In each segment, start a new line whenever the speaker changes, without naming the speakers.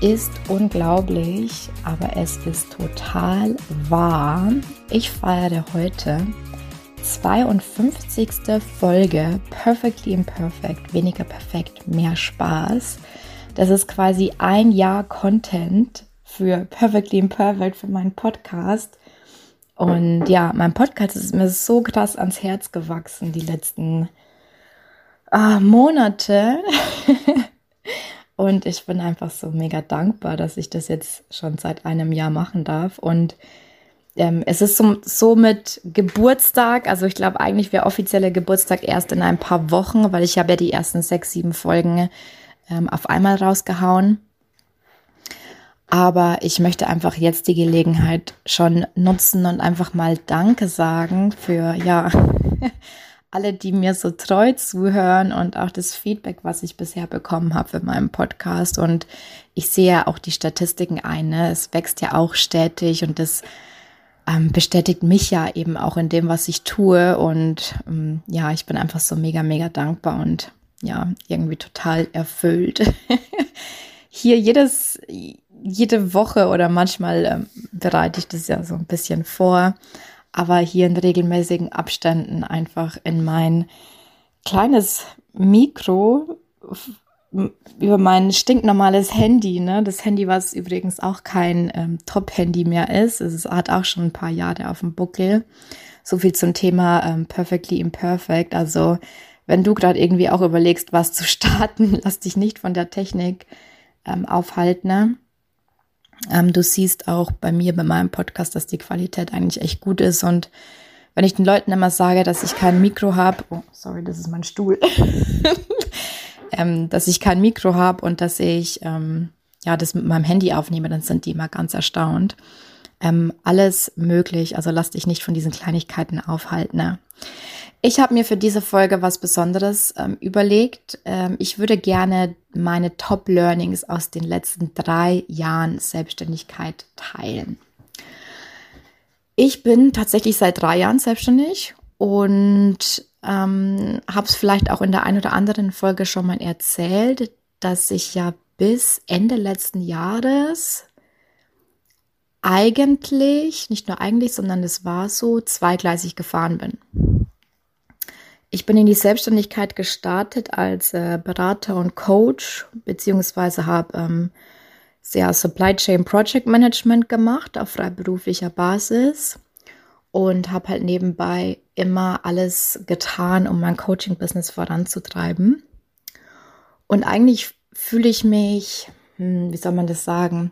Ist unglaublich, aber es ist total wahr. Ich feiere heute 52. Folge Perfectly Imperfect, weniger perfekt, mehr Spaß. Das ist quasi ein Jahr Content für Perfectly Imperfect, für meinen Podcast. Und ja, mein Podcast ist mir so krass ans Herz gewachsen die letzten ah, Monate. Und ich bin einfach so mega dankbar, dass ich das jetzt schon seit einem Jahr machen darf. Und ähm, es ist so, so mit Geburtstag, also ich glaube eigentlich wäre offizieller Geburtstag erst in ein paar Wochen, weil ich habe ja die ersten sechs, sieben Folgen ähm, auf einmal rausgehauen. Aber ich möchte einfach jetzt die Gelegenheit schon nutzen und einfach mal Danke sagen für, ja, alle, die mir so treu zuhören und auch das Feedback, was ich bisher bekommen habe für meinen Podcast. Und ich sehe ja auch die Statistiken ein. Ne? Es wächst ja auch stetig und das ähm, bestätigt mich ja eben auch in dem, was ich tue. Und ähm, ja, ich bin einfach so mega, mega dankbar und ja, irgendwie total erfüllt. Hier jedes, jede Woche oder manchmal ähm, bereite ich das ja so ein bisschen vor aber hier in regelmäßigen Abständen einfach in mein kleines Mikro über mein stinknormales Handy, ne? Das Handy, was übrigens auch kein ähm, Top-Handy mehr ist. Es hat auch schon ein paar Jahre auf dem Buckel. So viel zum Thema ähm, Perfectly Imperfect. Also, wenn du gerade irgendwie auch überlegst, was zu starten, lass dich nicht von der Technik ähm, aufhalten. Ne? Ähm, du siehst auch bei mir, bei meinem Podcast, dass die Qualität eigentlich echt gut ist. Und wenn ich den Leuten immer sage, dass ich kein Mikro habe, oh, sorry, das ist mein Stuhl, ähm, dass ich kein Mikro habe und dass ich ähm, ja das mit meinem Handy aufnehme, dann sind die immer ganz erstaunt. Ähm, alles möglich, also lass dich nicht von diesen Kleinigkeiten aufhalten. Ne? Ich habe mir für diese Folge was Besonderes ähm, überlegt. Ähm, ich würde gerne meine Top Learnings aus den letzten drei Jahren Selbstständigkeit teilen. Ich bin tatsächlich seit drei Jahren selbstständig und ähm, habe es vielleicht auch in der einen oder anderen Folge schon mal erzählt, dass ich ja bis Ende letzten Jahres eigentlich, nicht nur eigentlich, sondern es war so, zweigleisig gefahren bin. Ich bin in die Selbstständigkeit gestartet als äh, Berater und Coach, beziehungsweise habe ähm, sehr Supply Chain Project Management gemacht auf freiberuflicher Basis und habe halt nebenbei immer alles getan, um mein Coaching-Business voranzutreiben. Und eigentlich fühle ich mich, hm, wie soll man das sagen,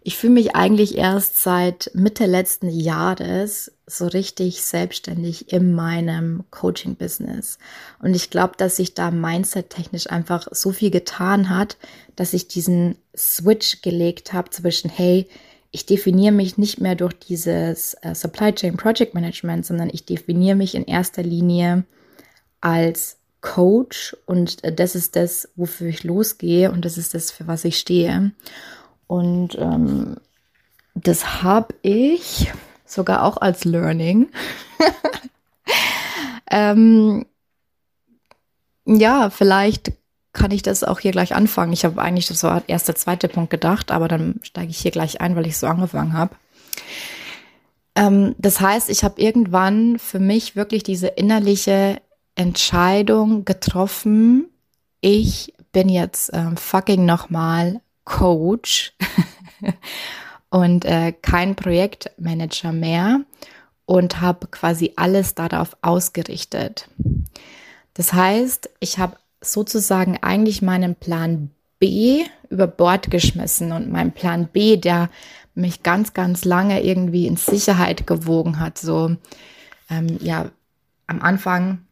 ich fühle mich eigentlich erst seit Mitte letzten Jahres so richtig selbstständig in meinem Coaching-Business. Und ich glaube, dass sich da mindset-technisch einfach so viel getan hat, dass ich diesen Switch gelegt habe zwischen, hey, ich definiere mich nicht mehr durch dieses äh, Supply Chain Project Management, sondern ich definiere mich in erster Linie als Coach und äh, das ist das, wofür ich losgehe und das ist das, für was ich stehe. Und ähm, das habe ich sogar auch als Learning. ähm, ja, vielleicht kann ich das auch hier gleich anfangen. Ich habe eigentlich das war erst der zweite Punkt gedacht, aber dann steige ich hier gleich ein, weil ich so angefangen habe. Ähm, das heißt, ich habe irgendwann für mich wirklich diese innerliche Entscheidung getroffen. Ich bin jetzt ähm, fucking nochmal Coach und äh, kein Projektmanager mehr und habe quasi alles darauf ausgerichtet. Das heißt, ich habe sozusagen eigentlich meinen Plan B über Bord geschmissen und mein Plan B, der mich ganz, ganz lange irgendwie in Sicherheit gewogen hat. So, ähm, ja, am Anfang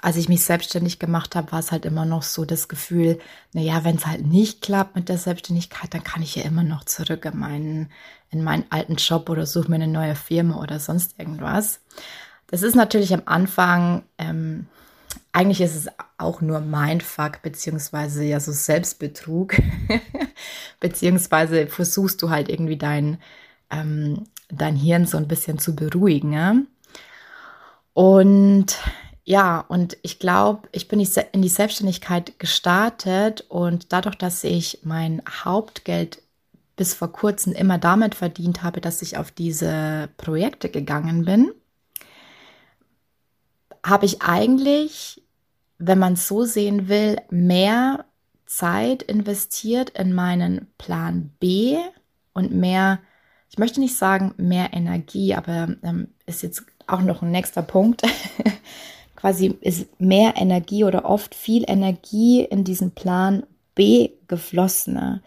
als ich mich selbstständig gemacht habe, war es halt immer noch so das Gefühl, naja, wenn es halt nicht klappt mit der Selbstständigkeit, dann kann ich ja immer noch zurück in meinen, in meinen alten Job oder suche mir eine neue Firma oder sonst irgendwas. Das ist natürlich am Anfang, ähm, eigentlich ist es auch nur Mindfuck, beziehungsweise ja so Selbstbetrug, beziehungsweise versuchst du halt irgendwie dein, ähm, dein Hirn so ein bisschen zu beruhigen. Ja? Und ja, und ich glaube, ich bin in die Selbstständigkeit gestartet und dadurch, dass ich mein Hauptgeld bis vor kurzem immer damit verdient habe, dass ich auf diese Projekte gegangen bin, habe ich eigentlich, wenn man es so sehen will, mehr Zeit investiert in meinen Plan B und mehr, ich möchte nicht sagen mehr Energie, aber ähm, ist jetzt auch noch ein nächster Punkt. quasi ist mehr Energie oder oft viel Energie in diesen Plan B geflossen.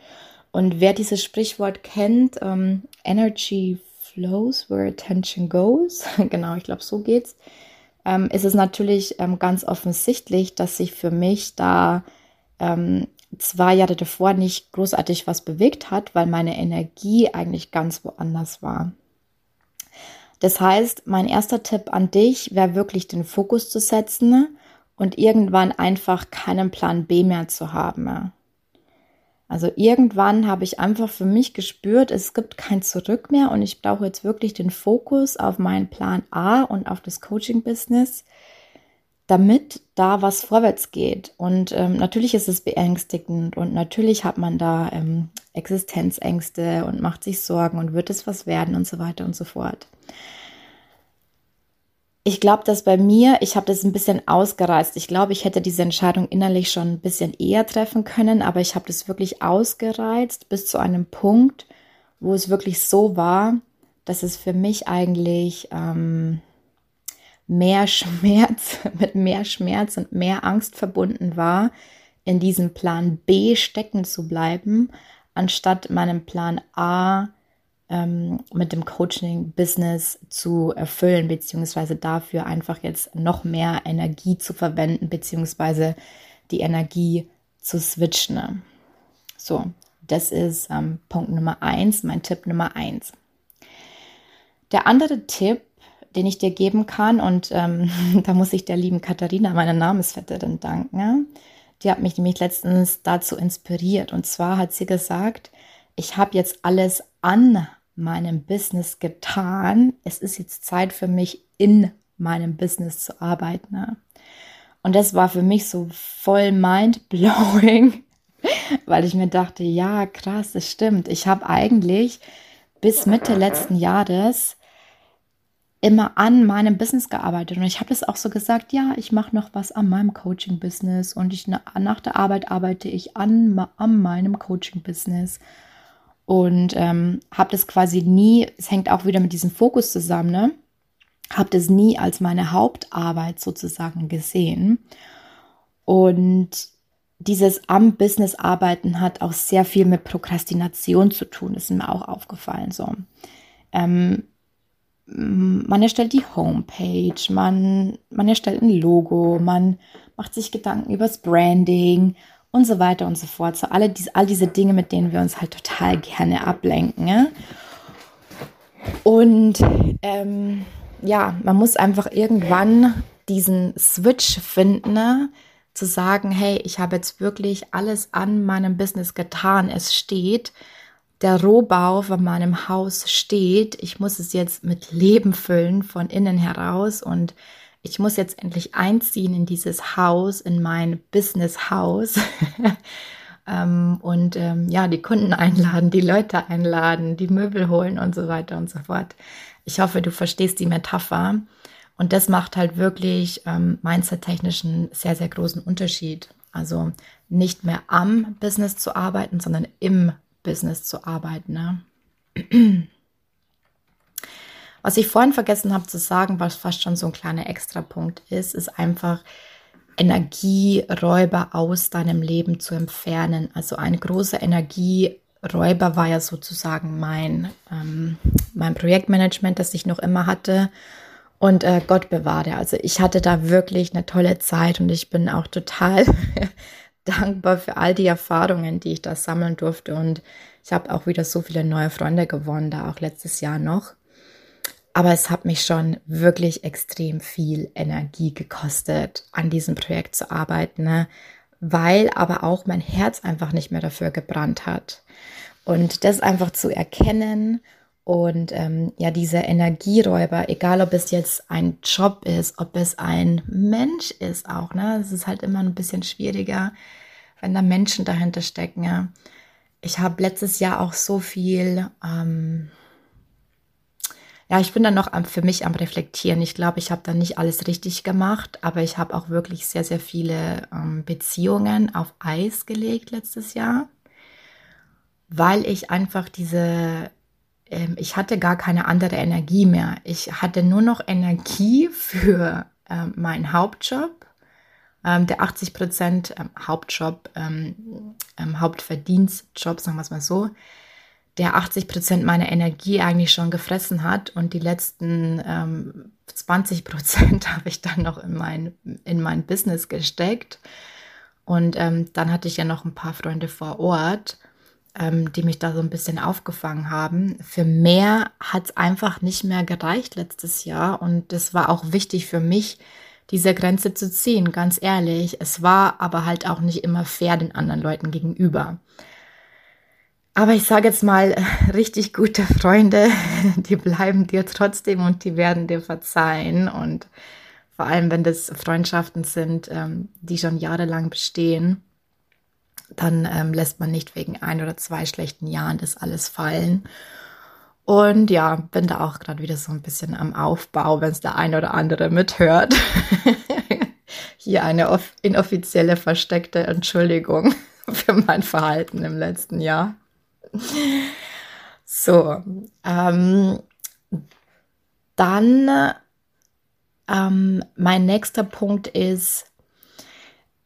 Und wer dieses Sprichwort kennt, ähm, Energy flows where attention goes, genau, ich glaube, so geht's, ähm, ist es natürlich ähm, ganz offensichtlich, dass sich für mich da ähm, zwei Jahre davor nicht großartig was bewegt hat, weil meine Energie eigentlich ganz woanders war. Das heißt, mein erster Tipp an dich wäre wirklich den Fokus zu setzen und irgendwann einfach keinen Plan B mehr zu haben. Also irgendwann habe ich einfach für mich gespürt, es gibt kein Zurück mehr und ich brauche jetzt wirklich den Fokus auf meinen Plan A und auf das Coaching-Business, damit da was vorwärts geht. Und ähm, natürlich ist es beängstigend und natürlich hat man da ähm, Existenzängste und macht sich Sorgen und wird es was werden und so weiter und so fort. Ich glaube, dass bei mir, ich habe das ein bisschen ausgereizt. Ich glaube, ich hätte diese Entscheidung innerlich schon ein bisschen eher treffen können, aber ich habe das wirklich ausgereizt bis zu einem Punkt, wo es wirklich so war, dass es für mich eigentlich ähm, mehr Schmerz, mit mehr Schmerz und mehr Angst verbunden war, in diesem Plan B stecken zu bleiben, anstatt meinem Plan A ähm, mit dem Coaching-Business zu erfüllen, beziehungsweise dafür einfach jetzt noch mehr Energie zu verwenden, beziehungsweise die Energie zu switchen. So, das ist ähm, Punkt Nummer eins, mein Tipp Nummer eins. Der andere Tipp, den ich dir geben kann, und ähm, da muss ich der lieben Katharina, meiner Namensvetterin, danken. Die hat mich nämlich letztens dazu inspiriert. Und zwar hat sie gesagt, ich habe jetzt alles an meinem Business getan. Es ist jetzt Zeit für mich, in meinem Business zu arbeiten. Ne? Und das war für mich so voll mind-blowing, weil ich mir dachte, ja, krass, das stimmt. Ich habe eigentlich bis Mitte letzten Jahres immer an meinem Business gearbeitet. Und ich habe das auch so gesagt, ja, ich mache noch was an meinem Coaching-Business und ich nach der Arbeit arbeite ich an, an meinem Coaching-Business und ähm, habe das quasi nie, es hängt auch wieder mit diesem Fokus zusammen, ne? habe das nie als meine Hauptarbeit sozusagen gesehen. Und dieses am Business arbeiten hat auch sehr viel mit Prokrastination zu tun. Das ist mir auch aufgefallen. So, ähm, man erstellt die Homepage, man, man erstellt ein Logo, man macht sich Gedanken übers Branding und so weiter und so fort. So alle diese, all diese Dinge, mit denen wir uns halt total gerne ablenken. Ja? Und ähm, ja, man muss einfach irgendwann diesen Switch finden, ne? zu sagen, hey, ich habe jetzt wirklich alles an meinem Business getan. Es steht, der Rohbau von meinem Haus steht. Ich muss es jetzt mit Leben füllen von innen heraus und ich muss jetzt endlich einziehen in dieses Haus, in mein Business-Haus. ähm, und ähm, ja, die Kunden einladen, die Leute einladen, die Möbel holen und so weiter und so fort. Ich hoffe, du verstehst die Metapher. Und das macht halt wirklich ähm, mindset-technisch einen sehr, sehr großen Unterschied. Also nicht mehr am Business zu arbeiten, sondern im Business zu arbeiten. Ne? Was ich vorhin vergessen habe zu sagen, was fast schon so ein kleiner Extrapunkt ist, ist einfach Energieräuber aus deinem Leben zu entfernen. Also ein großer Energieräuber war ja sozusagen mein, ähm, mein Projektmanagement, das ich noch immer hatte. Und äh, Gott bewahre. Also ich hatte da wirklich eine tolle Zeit und ich bin auch total dankbar für all die Erfahrungen, die ich da sammeln durfte. Und ich habe auch wieder so viele neue Freunde gewonnen, da auch letztes Jahr noch. Aber es hat mich schon wirklich extrem viel Energie gekostet, an diesem Projekt zu arbeiten, ne? weil aber auch mein Herz einfach nicht mehr dafür gebrannt hat. Und das einfach zu erkennen und ähm, ja, diese Energieräuber, egal ob es jetzt ein Job ist, ob es ein Mensch ist auch, ne? Es ist halt immer ein bisschen schwieriger, wenn da Menschen dahinter stecken. Ja? Ich habe letztes Jahr auch so viel ähm, ja, ich bin dann noch am, für mich am Reflektieren. Ich glaube, ich habe dann nicht alles richtig gemacht, aber ich habe auch wirklich sehr, sehr viele ähm, Beziehungen auf Eis gelegt letztes Jahr, weil ich einfach diese, ähm, ich hatte gar keine andere Energie mehr. Ich hatte nur noch Energie für ähm, meinen Hauptjob, ähm, der 80 Prozent ähm, Hauptjob, ähm, Hauptverdienstjob, sagen wir es mal so der 80 Prozent meiner Energie eigentlich schon gefressen hat und die letzten ähm, 20 Prozent habe ich dann noch in mein, in mein Business gesteckt. Und ähm, dann hatte ich ja noch ein paar Freunde vor Ort, ähm, die mich da so ein bisschen aufgefangen haben. Für mehr hat es einfach nicht mehr gereicht letztes Jahr und es war auch wichtig für mich, diese Grenze zu ziehen, ganz ehrlich. Es war aber halt auch nicht immer fair den anderen Leuten gegenüber. Aber ich sage jetzt mal, richtig gute Freunde, die bleiben dir trotzdem und die werden dir verzeihen. Und vor allem, wenn das Freundschaften sind, ähm, die schon jahrelang bestehen, dann ähm, lässt man nicht wegen ein oder zwei schlechten Jahren das alles fallen. Und ja, bin da auch gerade wieder so ein bisschen am Aufbau, wenn es der eine oder andere mithört. Hier eine inoffizielle versteckte Entschuldigung für mein Verhalten im letzten Jahr. So, ähm, dann ähm, mein nächster Punkt ist,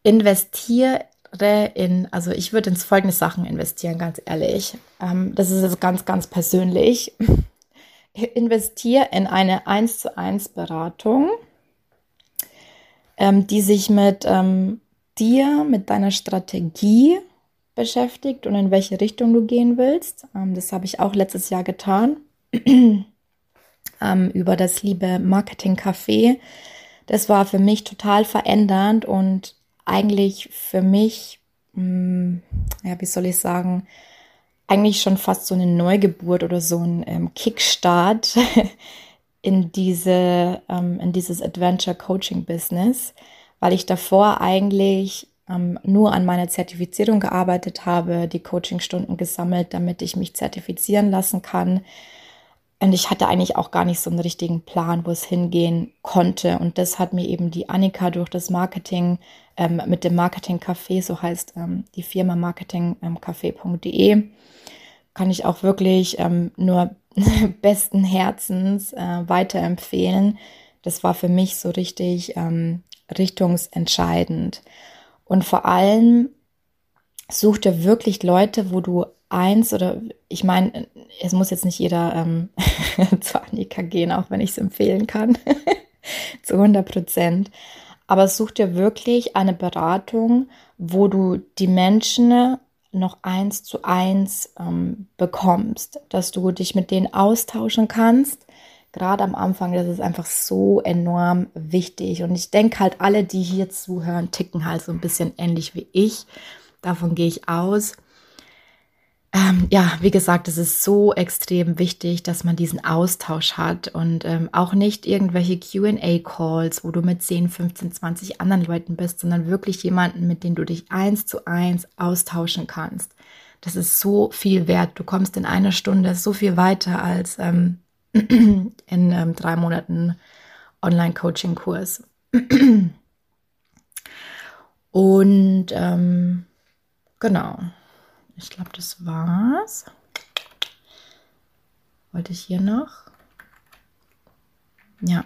investiere in, also ich würde in folgende Sachen investieren, ganz ehrlich. Ähm, das ist jetzt ganz, ganz persönlich. Investiere in eine 1 zu 1 Beratung, ähm, die sich mit ähm, dir, mit deiner Strategie beschäftigt und in welche Richtung du gehen willst. Ähm, das habe ich auch letztes Jahr getan ähm, über das liebe Marketing Café. Das war für mich total verändernd und eigentlich für mich, hm, ja, wie soll ich sagen, eigentlich schon fast so eine Neugeburt oder so ein ähm, Kickstart in diese, in dieses Adventure Coaching Business, weil ich davor eigentlich ähm, nur an meiner Zertifizierung gearbeitet habe, die Coachingstunden gesammelt, damit ich mich zertifizieren lassen kann. Und ich hatte eigentlich auch gar nicht so einen richtigen Plan, wo es hingehen konnte. Und das hat mir eben die Annika durch das Marketing ähm, mit dem Marketing Café, so heißt ähm, die Firma marketingcafé.de, ähm, kann ich auch wirklich ähm, nur besten Herzens äh, weiterempfehlen. Das war für mich so richtig ähm, richtungsentscheidend. Und vor allem such dir wirklich Leute, wo du eins oder ich meine, es muss jetzt nicht jeder ähm, zu Annika gehen, auch wenn ich es empfehlen kann, zu 100 Prozent. Aber such dir wirklich eine Beratung, wo du die Menschen noch eins zu eins ähm, bekommst, dass du dich mit denen austauschen kannst, gerade am Anfang, das ist einfach so enorm wichtig. Und ich denke halt, alle, die hier zuhören, ticken halt so ein bisschen ähnlich wie ich. Davon gehe ich aus. Ähm, ja, wie gesagt, es ist so extrem wichtig, dass man diesen Austausch hat und ähm, auch nicht irgendwelche QA-Calls, wo du mit 10, 15, 20 anderen Leuten bist, sondern wirklich jemanden, mit dem du dich eins zu eins austauschen kannst. Das ist so viel wert. Du kommst in einer Stunde so viel weiter als ähm, in ähm, drei Monaten Online-Coaching-Kurs. Und ähm, genau, ich glaube, das war's. Wollte ich hier noch? Ja.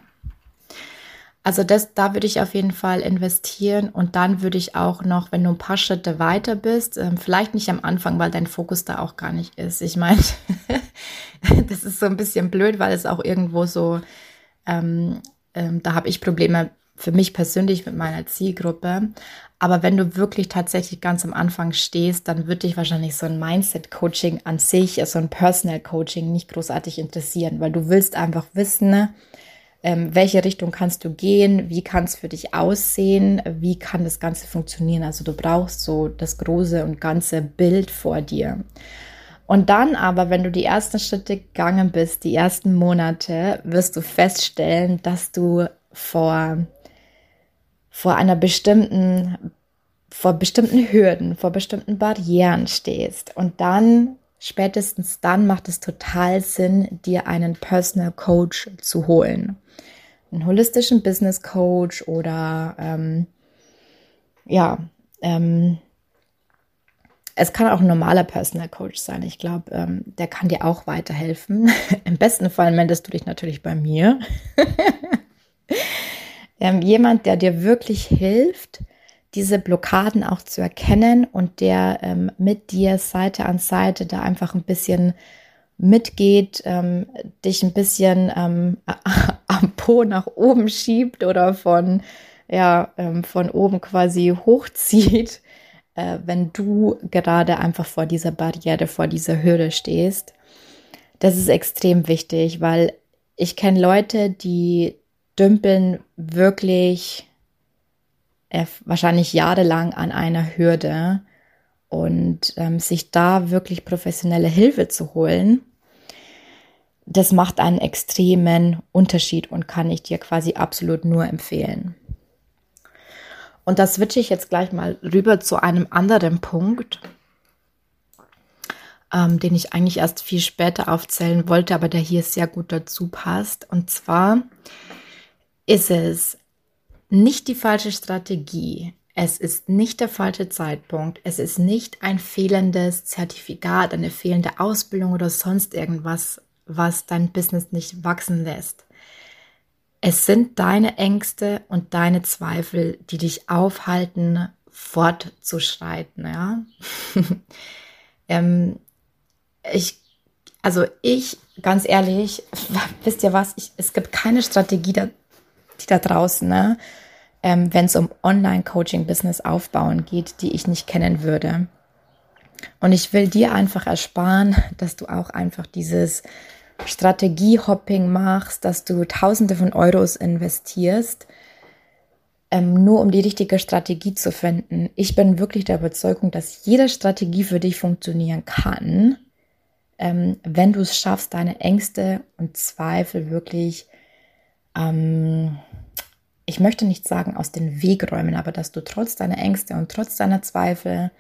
Also das, da würde ich auf jeden Fall investieren und dann würde ich auch noch, wenn du ein paar Schritte weiter bist, ähm, vielleicht nicht am Anfang, weil dein Fokus da auch gar nicht ist. Ich meine, das ist so ein bisschen blöd, weil es auch irgendwo so, ähm, ähm, da habe ich Probleme für mich persönlich mit meiner Zielgruppe. Aber wenn du wirklich tatsächlich ganz am Anfang stehst, dann wird dich wahrscheinlich so ein Mindset-Coaching an sich, so ein Personal-Coaching nicht großartig interessieren, weil du willst einfach wissen, ähm, welche Richtung kannst du gehen, wie kann es für dich aussehen, wie kann das Ganze funktionieren. Also du brauchst so das große und ganze Bild vor dir. Und dann aber, wenn du die ersten Schritte gegangen bist, die ersten Monate, wirst du feststellen, dass du vor, vor einer bestimmten, vor bestimmten Hürden, vor bestimmten Barrieren stehst. Und dann, spätestens dann macht es total Sinn, dir einen Personal Coach zu holen. Einen holistischen Business Coach oder ähm, ja, ähm, es kann auch ein normaler Personal Coach sein. Ich glaube, ähm, der kann dir auch weiterhelfen. Im besten Fall meldest du dich natürlich bei mir. ähm, jemand, der dir wirklich hilft, diese Blockaden auch zu erkennen und der ähm, mit dir Seite an Seite da einfach ein bisschen mitgeht, ähm, dich ein bisschen ähm, am Po nach oben schiebt oder von, ja, ähm, von oben quasi hochzieht äh, wenn du gerade einfach vor dieser Barriere, vor dieser Hürde stehst. Das ist extrem wichtig, weil ich kenne Leute, die dümpeln wirklich äh, wahrscheinlich jahrelang an einer Hürde und ähm, sich da wirklich professionelle Hilfe zu holen, das macht einen extremen Unterschied und kann ich dir quasi absolut nur empfehlen. Und da switche ich jetzt gleich mal rüber zu einem anderen Punkt, ähm, den ich eigentlich erst viel später aufzählen wollte, aber der hier sehr gut dazu passt. Und zwar ist es nicht die falsche Strategie. Es ist nicht der falsche Zeitpunkt. Es ist nicht ein fehlendes Zertifikat, eine fehlende Ausbildung oder sonst irgendwas, was dein Business nicht wachsen lässt. Es sind deine Ängste und deine Zweifel, die dich aufhalten, fortzuschreiten, ja. ähm, ich, also ich, ganz ehrlich, wisst ihr was, ich, es gibt keine Strategie, da, die da draußen, ne, ähm, wenn es um Online-Coaching-Business aufbauen geht, die ich nicht kennen würde. Und ich will dir einfach ersparen, dass du auch einfach dieses Strategiehopping machst, dass du Tausende von Euros investierst, ähm, nur um die richtige Strategie zu finden. Ich bin wirklich der Überzeugung, dass jede Strategie für dich funktionieren kann, ähm, wenn du es schaffst, deine Ängste und Zweifel wirklich, ähm, ich möchte nicht sagen aus den Weg räumen, aber dass du trotz deiner Ängste und trotz deiner Zweifel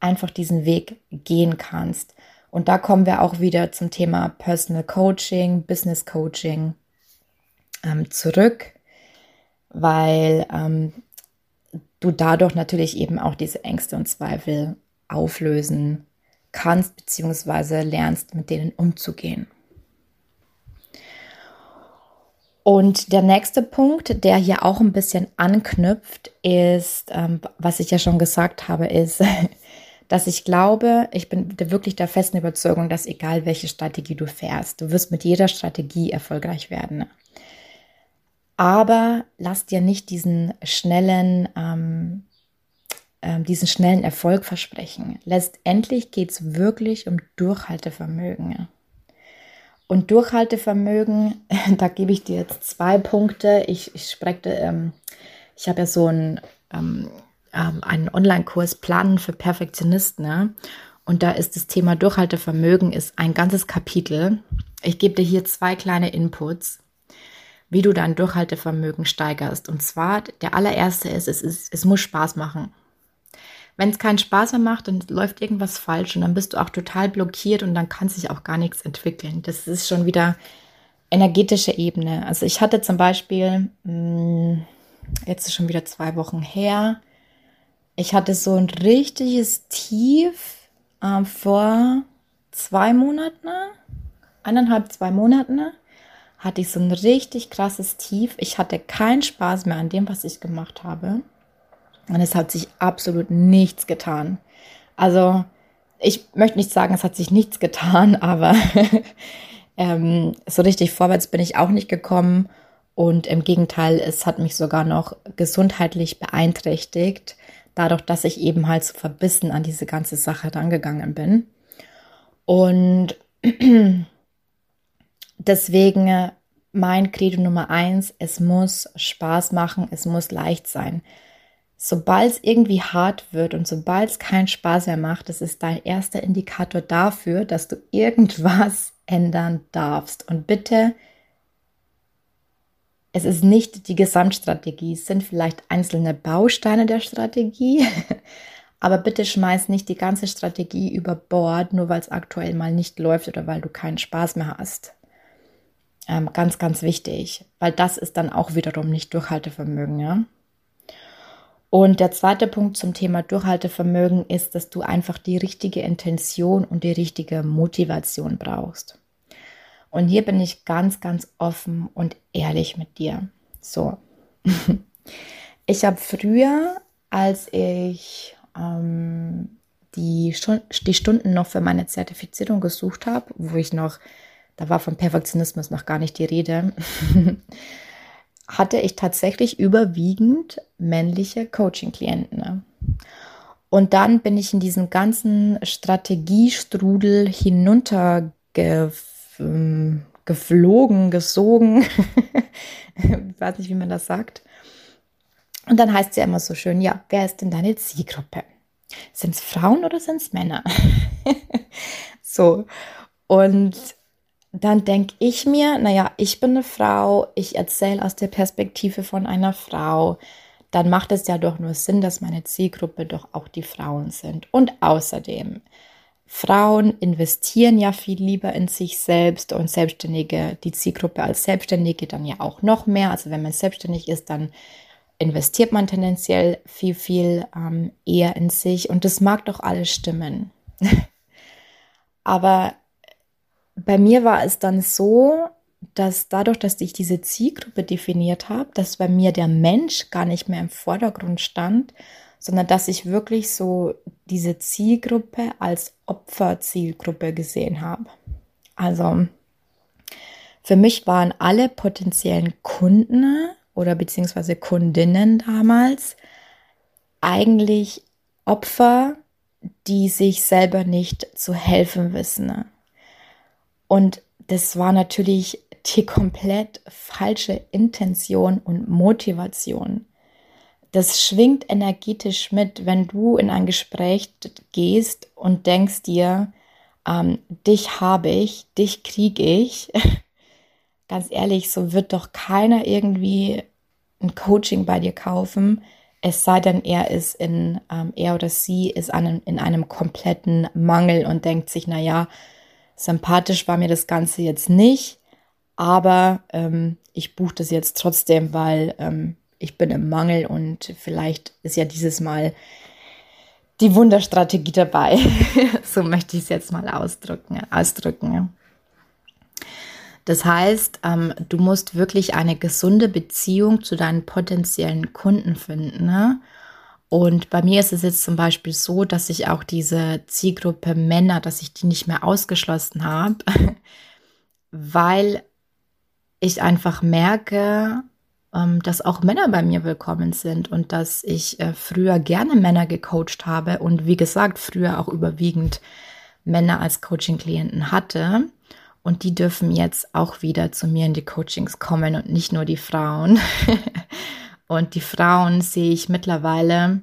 einfach diesen Weg gehen kannst. Und da kommen wir auch wieder zum Thema Personal Coaching, Business Coaching ähm, zurück, weil ähm, du dadurch natürlich eben auch diese Ängste und Zweifel auflösen kannst, beziehungsweise lernst, mit denen umzugehen. Und der nächste Punkt, der hier auch ein bisschen anknüpft, ist, ähm, was ich ja schon gesagt habe, ist, dass ich glaube, ich bin wirklich der festen Überzeugung, dass egal welche Strategie du fährst, du wirst mit jeder Strategie erfolgreich werden. Aber lass dir nicht diesen schnellen, ähm, äh, diesen schnellen Erfolg versprechen. Letztendlich geht es wirklich um Durchhaltevermögen. Und Durchhaltevermögen, da gebe ich dir jetzt zwei Punkte. Ich, ich spreche, ähm, ich habe ja so ein ähm, ähm, einen Online-Kurs Planen für Perfektionisten. Ne? Und da ist das Thema Durchhaltevermögen ist ein ganzes Kapitel. Ich gebe dir hier zwei kleine Inputs, wie du dein Durchhaltevermögen steigerst. Und zwar der allererste ist, es, ist, es muss Spaß machen. Wenn es keinen Spaß mehr macht, dann läuft irgendwas falsch und dann bist du auch total blockiert und dann kann sich auch gar nichts entwickeln. Das ist schon wieder energetische Ebene. Also ich hatte zum Beispiel, hm, jetzt ist schon wieder zwei Wochen her, ich hatte so ein richtiges Tief äh, vor zwei Monaten, eineinhalb, zwei Monaten, hatte ich so ein richtig krasses Tief. Ich hatte keinen Spaß mehr an dem, was ich gemacht habe. Und es hat sich absolut nichts getan. Also, ich möchte nicht sagen, es hat sich nichts getan, aber ähm, so richtig vorwärts bin ich auch nicht gekommen. Und im Gegenteil, es hat mich sogar noch gesundheitlich beeinträchtigt, dadurch, dass ich eben halt so verbissen an diese ganze Sache rangegangen bin. Und deswegen mein Credo Nummer eins, es muss Spaß machen, es muss leicht sein. Sobald es irgendwie hart wird und sobald es keinen Spaß mehr macht, das ist dein erster Indikator dafür, dass du irgendwas ändern darfst. Und bitte, es ist nicht die Gesamtstrategie, es sind vielleicht einzelne Bausteine der Strategie, aber bitte schmeiß nicht die ganze Strategie über Bord, nur weil es aktuell mal nicht läuft oder weil du keinen Spaß mehr hast. Ähm, ganz, ganz wichtig, weil das ist dann auch wiederum nicht Durchhaltevermögen, ja. Und der zweite Punkt zum Thema Durchhaltevermögen ist, dass du einfach die richtige Intention und die richtige Motivation brauchst. Und hier bin ich ganz, ganz offen und ehrlich mit dir. So. Ich habe früher, als ich ähm, die, die Stunden noch für meine Zertifizierung gesucht habe, wo ich noch da war von Perfektionismus noch gar nicht die Rede, hatte ich tatsächlich überwiegend männliche Coaching-Klienten. Ne? Und dann bin ich in diesen ganzen Strategiestrudel hinuntergeflogen, gesogen. ich weiß nicht, wie man das sagt. Und dann heißt es ja immer so schön, ja, wer ist denn deine Zielgruppe? Sind es Frauen oder sind es Männer? so. Und dann denke ich mir, naja, ich bin eine Frau, ich erzähle aus der Perspektive von einer Frau, dann macht es ja doch nur Sinn, dass meine Zielgruppe doch auch die Frauen sind. Und außerdem, Frauen investieren ja viel lieber in sich selbst und Selbstständige, die Zielgruppe als Selbstständige dann ja auch noch mehr. Also wenn man selbstständig ist, dann investiert man tendenziell viel, viel ähm, eher in sich und das mag doch alles stimmen. Aber bei mir war es dann so, dass dadurch, dass ich diese Zielgruppe definiert habe, dass bei mir der Mensch gar nicht mehr im Vordergrund stand, sondern dass ich wirklich so diese Zielgruppe als Opferzielgruppe gesehen habe. Also für mich waren alle potenziellen Kunden oder beziehungsweise Kundinnen damals eigentlich Opfer, die sich selber nicht zu helfen wissen. Und das war natürlich die komplett falsche Intention und Motivation. Das schwingt energetisch mit, wenn du in ein Gespräch gehst und denkst dir, ähm, dich habe ich, dich kriege ich. Ganz ehrlich, so wird doch keiner irgendwie ein Coaching bei dir kaufen, es sei denn, er ist in, ähm, er oder sie ist an, in einem kompletten Mangel und denkt sich, na ja, Sympathisch war mir das Ganze jetzt nicht, aber ähm, ich buche das jetzt trotzdem, weil ähm, ich bin im Mangel und vielleicht ist ja dieses Mal die Wunderstrategie dabei. so möchte ich es jetzt mal ausdrücken. ausdrücken. Das heißt, ähm, du musst wirklich eine gesunde Beziehung zu deinen potenziellen Kunden finden. Ne? Und bei mir ist es jetzt zum Beispiel so, dass ich auch diese Zielgruppe Männer, dass ich die nicht mehr ausgeschlossen habe, weil ich einfach merke, dass auch Männer bei mir willkommen sind und dass ich äh, früher gerne Männer gecoacht habe und wie gesagt, früher auch überwiegend Männer als Coaching-Klienten hatte. Und die dürfen jetzt auch wieder zu mir in die Coachings kommen und nicht nur die Frauen. Und die Frauen sehe ich mittlerweile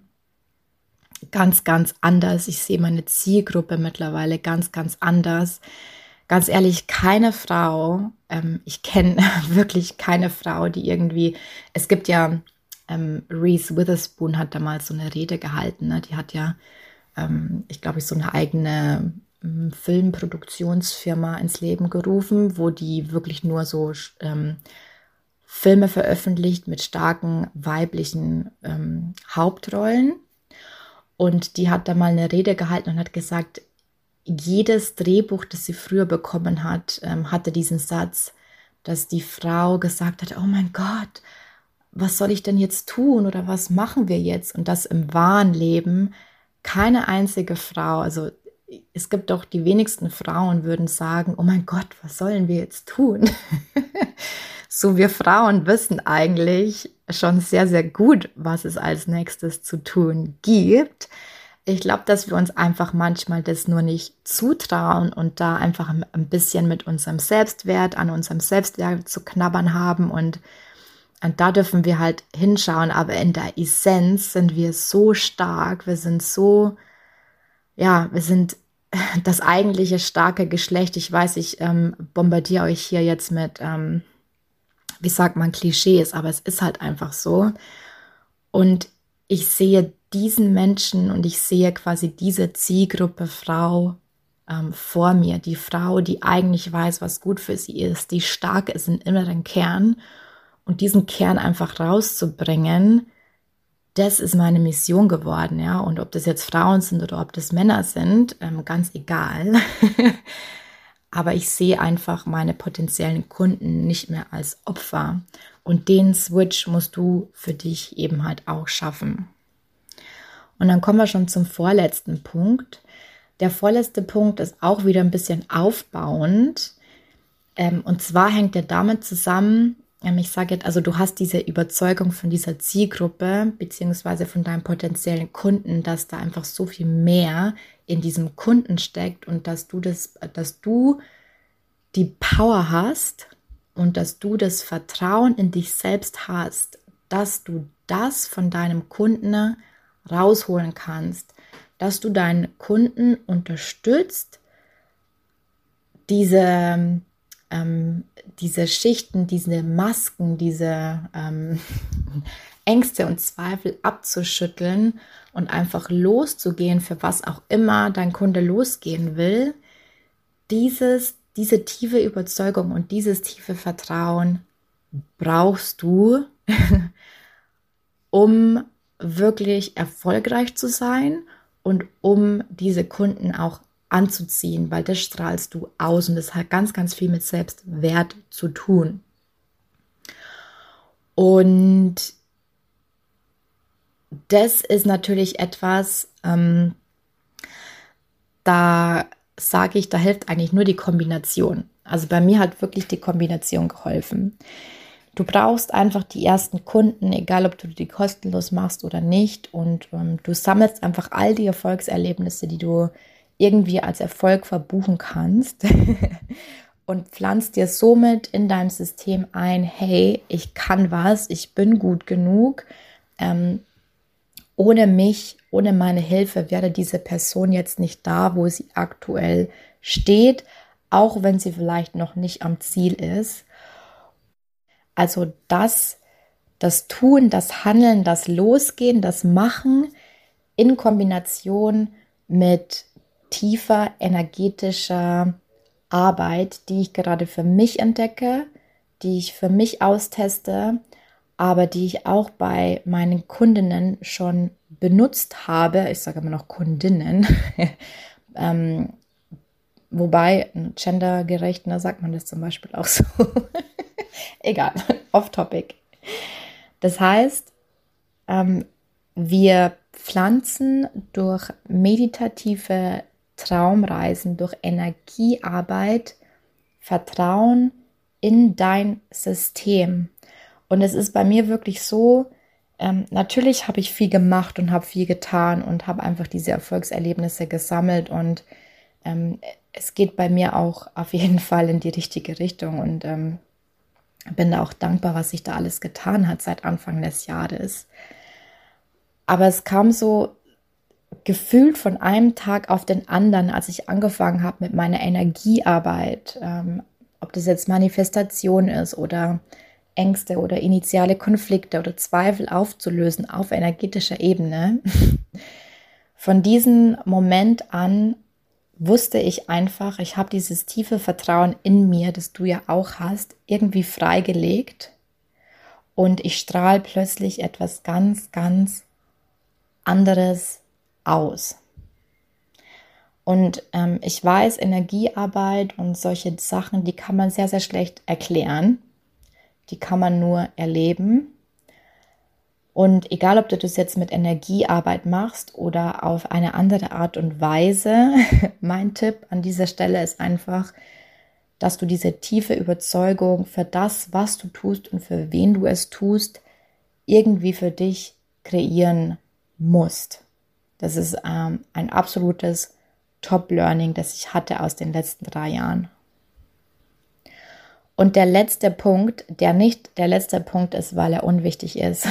ganz, ganz anders. Ich sehe meine Zielgruppe mittlerweile ganz, ganz anders. Ganz ehrlich, keine Frau, ähm, ich kenne wirklich keine Frau, die irgendwie, es gibt ja, ähm, Reese Witherspoon hat damals so eine Rede gehalten, ne? die hat ja, ähm, ich glaube, so eine eigene ähm, Filmproduktionsfirma ins Leben gerufen, wo die wirklich nur so ähm, Filme veröffentlicht mit starken weiblichen ähm, Hauptrollen. Und die hat da mal eine Rede gehalten und hat gesagt, jedes Drehbuch, das sie früher bekommen hat, ähm, hatte diesen Satz, dass die Frau gesagt hat, oh mein Gott, was soll ich denn jetzt tun oder was machen wir jetzt? Und das im wahren Leben keine einzige Frau, also es gibt doch die wenigsten Frauen würden sagen, oh mein Gott, was sollen wir jetzt tun? so wir Frauen wissen eigentlich schon sehr, sehr gut, was es als nächstes zu tun gibt. Ich glaube, dass wir uns einfach manchmal das nur nicht zutrauen und da einfach ein bisschen mit unserem Selbstwert, an unserem Selbstwert zu knabbern haben und, und da dürfen wir halt hinschauen. Aber in der Essenz sind wir so stark, wir sind so, ja, wir sind das eigentliche starke Geschlecht. Ich weiß, ich ähm, bombardiere euch hier jetzt mit, ähm, wie sagt man, Klischees, aber es ist halt einfach so. Und ich sehe diesen Menschen und ich sehe quasi diese Zielgruppe Frau ähm, vor mir. Die Frau, die eigentlich weiß, was gut für sie ist, die stark ist im inneren Kern und diesen Kern einfach rauszubringen, das ist meine Mission geworden, ja. Und ob das jetzt Frauen sind oder ob das Männer sind, ähm, ganz egal. Aber ich sehe einfach meine potenziellen Kunden nicht mehr als Opfer. Und den Switch musst du für dich eben halt auch schaffen. Und dann kommen wir schon zum vorletzten Punkt. Der vorletzte Punkt ist auch wieder ein bisschen aufbauend. Ähm, und zwar hängt er damit zusammen, ähm, ich sage jetzt, also du hast diese Überzeugung von dieser Zielgruppe beziehungsweise von deinem potenziellen Kunden, dass da einfach so viel mehr in diesem Kunden steckt und dass du das, dass du die Power hast und dass du das Vertrauen in dich selbst hast, dass du das von deinem Kunden rausholen kannst, dass du deinen Kunden unterstützt, diese ähm, diese Schichten, diese Masken, diese ähm, Ängste und Zweifel abzuschütteln und einfach loszugehen, für was auch immer dein Kunde losgehen will, dieses, diese tiefe Überzeugung und dieses tiefe Vertrauen brauchst du, um wirklich erfolgreich zu sein und um diese Kunden auch anzuziehen, weil das strahlst du aus und das hat ganz, ganz viel mit Selbstwert zu tun. Und das ist natürlich etwas, ähm, da sage ich, da hilft eigentlich nur die Kombination. Also bei mir hat wirklich die Kombination geholfen. Du brauchst einfach die ersten Kunden, egal ob du die kostenlos machst oder nicht. Und ähm, du sammelst einfach all die Erfolgserlebnisse, die du irgendwie als Erfolg verbuchen kannst und pflanzt dir somit in deinem System ein, hey, ich kann was, ich bin gut genug. Ähm, ohne mich, ohne meine Hilfe wäre diese Person jetzt nicht da, wo sie aktuell steht, auch wenn sie vielleicht noch nicht am Ziel ist. Also das, das Tun, das Handeln, das Losgehen, das Machen in Kombination mit tiefer energetischer Arbeit, die ich gerade für mich entdecke, die ich für mich austeste, aber die ich auch bei meinen Kundinnen schon benutzt habe. Ich sage immer noch Kundinnen. ähm, wobei, gendergerecht, da sagt man das zum Beispiel auch so. Egal, off-topic. Das heißt, ähm, wir pflanzen durch meditative Traumreisen, durch Energiearbeit, Vertrauen in dein System. Und es ist bei mir wirklich so, ähm, natürlich habe ich viel gemacht und habe viel getan und habe einfach diese Erfolgserlebnisse gesammelt und ähm, es geht bei mir auch auf jeden Fall in die richtige Richtung und ähm, bin da auch dankbar, was sich da alles getan hat seit Anfang des Jahres. Aber es kam so gefühlt von einem Tag auf den anderen, als ich angefangen habe mit meiner Energiearbeit, ähm, ob das jetzt Manifestation ist oder Ängste oder initiale Konflikte oder Zweifel aufzulösen auf energetischer Ebene. Von diesem Moment an wusste ich einfach, ich habe dieses tiefe Vertrauen in mir, das du ja auch hast, irgendwie freigelegt und ich strahle plötzlich etwas ganz, ganz anderes aus. Und ähm, ich weiß, Energiearbeit und solche Sachen, die kann man sehr, sehr schlecht erklären. Die kann man nur erleben. Und egal, ob du das jetzt mit Energiearbeit machst oder auf eine andere Art und Weise, mein Tipp an dieser Stelle ist einfach, dass du diese tiefe Überzeugung für das, was du tust und für wen du es tust, irgendwie für dich kreieren musst. Das ist ähm, ein absolutes Top-Learning, das ich hatte aus den letzten drei Jahren. Und der letzte Punkt, der nicht der letzte Punkt ist, weil er unwichtig ist.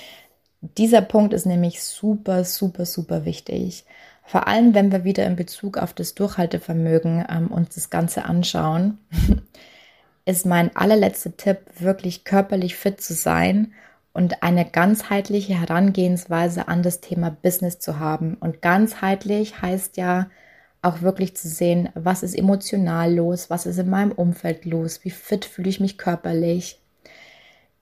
Dieser Punkt ist nämlich super, super, super wichtig. Vor allem, wenn wir wieder in Bezug auf das Durchhaltevermögen ähm, uns das Ganze anschauen, ist mein allerletzter Tipp, wirklich körperlich fit zu sein und eine ganzheitliche Herangehensweise an das Thema Business zu haben. Und ganzheitlich heißt ja auch wirklich zu sehen, was ist emotional los, was ist in meinem Umfeld los, wie fit fühle ich mich körperlich.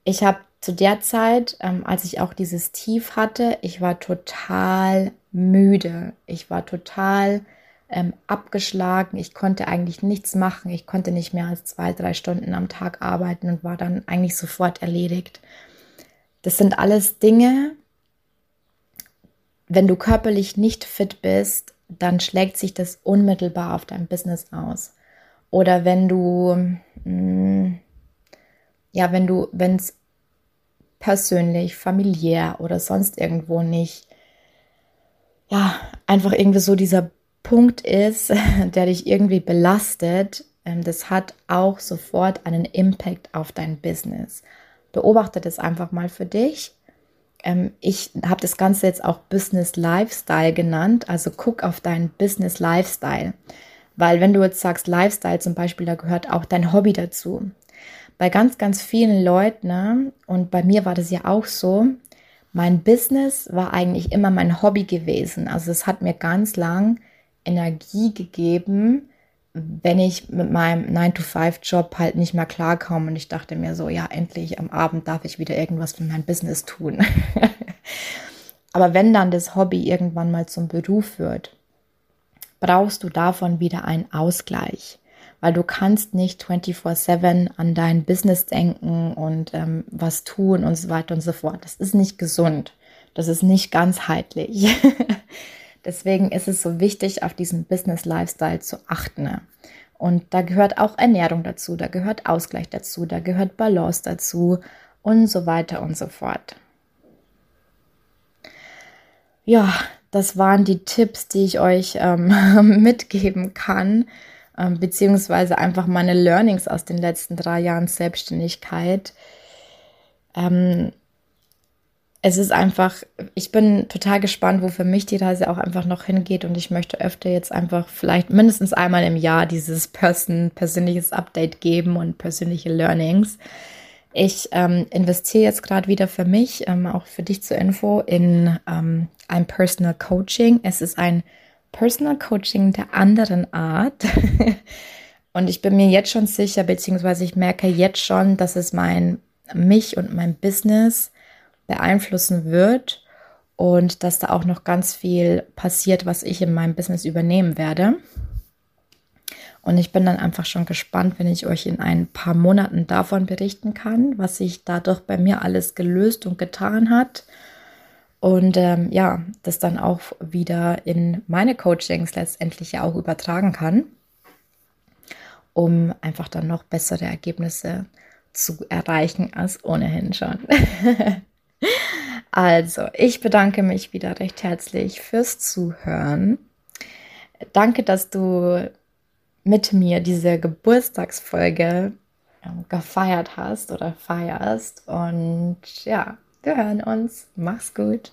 Ich habe zu der Zeit, ähm, als ich auch dieses Tief hatte, ich war total müde. Ich war total ähm, abgeschlagen. Ich konnte eigentlich nichts machen. Ich konnte nicht mehr als zwei, drei Stunden am Tag arbeiten und war dann eigentlich sofort erledigt. Das sind alles Dinge, wenn du körperlich nicht fit bist, dann schlägt sich das unmittelbar auf dein Business aus. Oder wenn du, mh, mm, ja, wenn du, wenn es persönlich, familiär oder sonst irgendwo nicht, ja, einfach irgendwie so dieser Punkt ist, der dich irgendwie belastet, ähm, das hat auch sofort einen Impact auf dein Business. Beobachte das einfach mal für dich. Ähm, ich habe das Ganze jetzt auch Business Lifestyle genannt. Also guck auf deinen Business Lifestyle. Weil wenn du jetzt sagst Lifestyle zum Beispiel, da gehört auch dein Hobby dazu bei ganz, ganz vielen Leuten, ne, und bei mir war das ja auch so, mein Business war eigentlich immer mein Hobby gewesen. Also es hat mir ganz lang Energie gegeben, wenn ich mit meinem 9-to-5-Job halt nicht mehr klarkomme. Und ich dachte mir so, ja, endlich am Abend darf ich wieder irgendwas für mein Business tun. Aber wenn dann das Hobby irgendwann mal zum Beruf wird, brauchst du davon wieder einen Ausgleich weil du kannst nicht 24/7 an dein Business denken und ähm, was tun und so weiter und so fort. Das ist nicht gesund. Das ist nicht ganzheitlich. Deswegen ist es so wichtig, auf diesen Business Lifestyle zu achten. Und da gehört auch Ernährung dazu, da gehört Ausgleich dazu, da gehört Balance dazu und so weiter und so fort. Ja, das waren die Tipps, die ich euch ähm, mitgeben kann ähm, beziehungsweise einfach meine Learnings aus den letzten drei Jahren Selbstständigkeit. Ähm, es ist einfach, ich bin total gespannt, wo für mich die Reise auch einfach noch hingeht und ich möchte öfter jetzt einfach vielleicht mindestens einmal im Jahr dieses Person, persönliches Update geben und persönliche Learnings. Ich ähm, investiere jetzt gerade wieder für mich, ähm, auch für dich zur Info, in ähm, ein Personal Coaching. Es ist ein Personal Coaching der anderen Art. und ich bin mir jetzt schon sicher, beziehungsweise ich merke jetzt schon, dass es mein, mich und mein Business beeinflussen wird und dass da auch noch ganz viel passiert, was ich in meinem Business übernehmen werde. Und ich bin dann einfach schon gespannt, wenn ich euch in ein paar Monaten davon berichten kann, was sich dadurch bei mir alles gelöst und getan hat und ähm, ja, das dann auch wieder in meine Coachings letztendlich ja auch übertragen kann, um einfach dann noch bessere Ergebnisse zu erreichen als ohnehin schon. also, ich bedanke mich wieder recht herzlich fürs Zuhören. Danke, dass du mit mir diese Geburtstagsfolge ähm, gefeiert hast oder feierst. Und ja, wir hören uns. Mach's gut.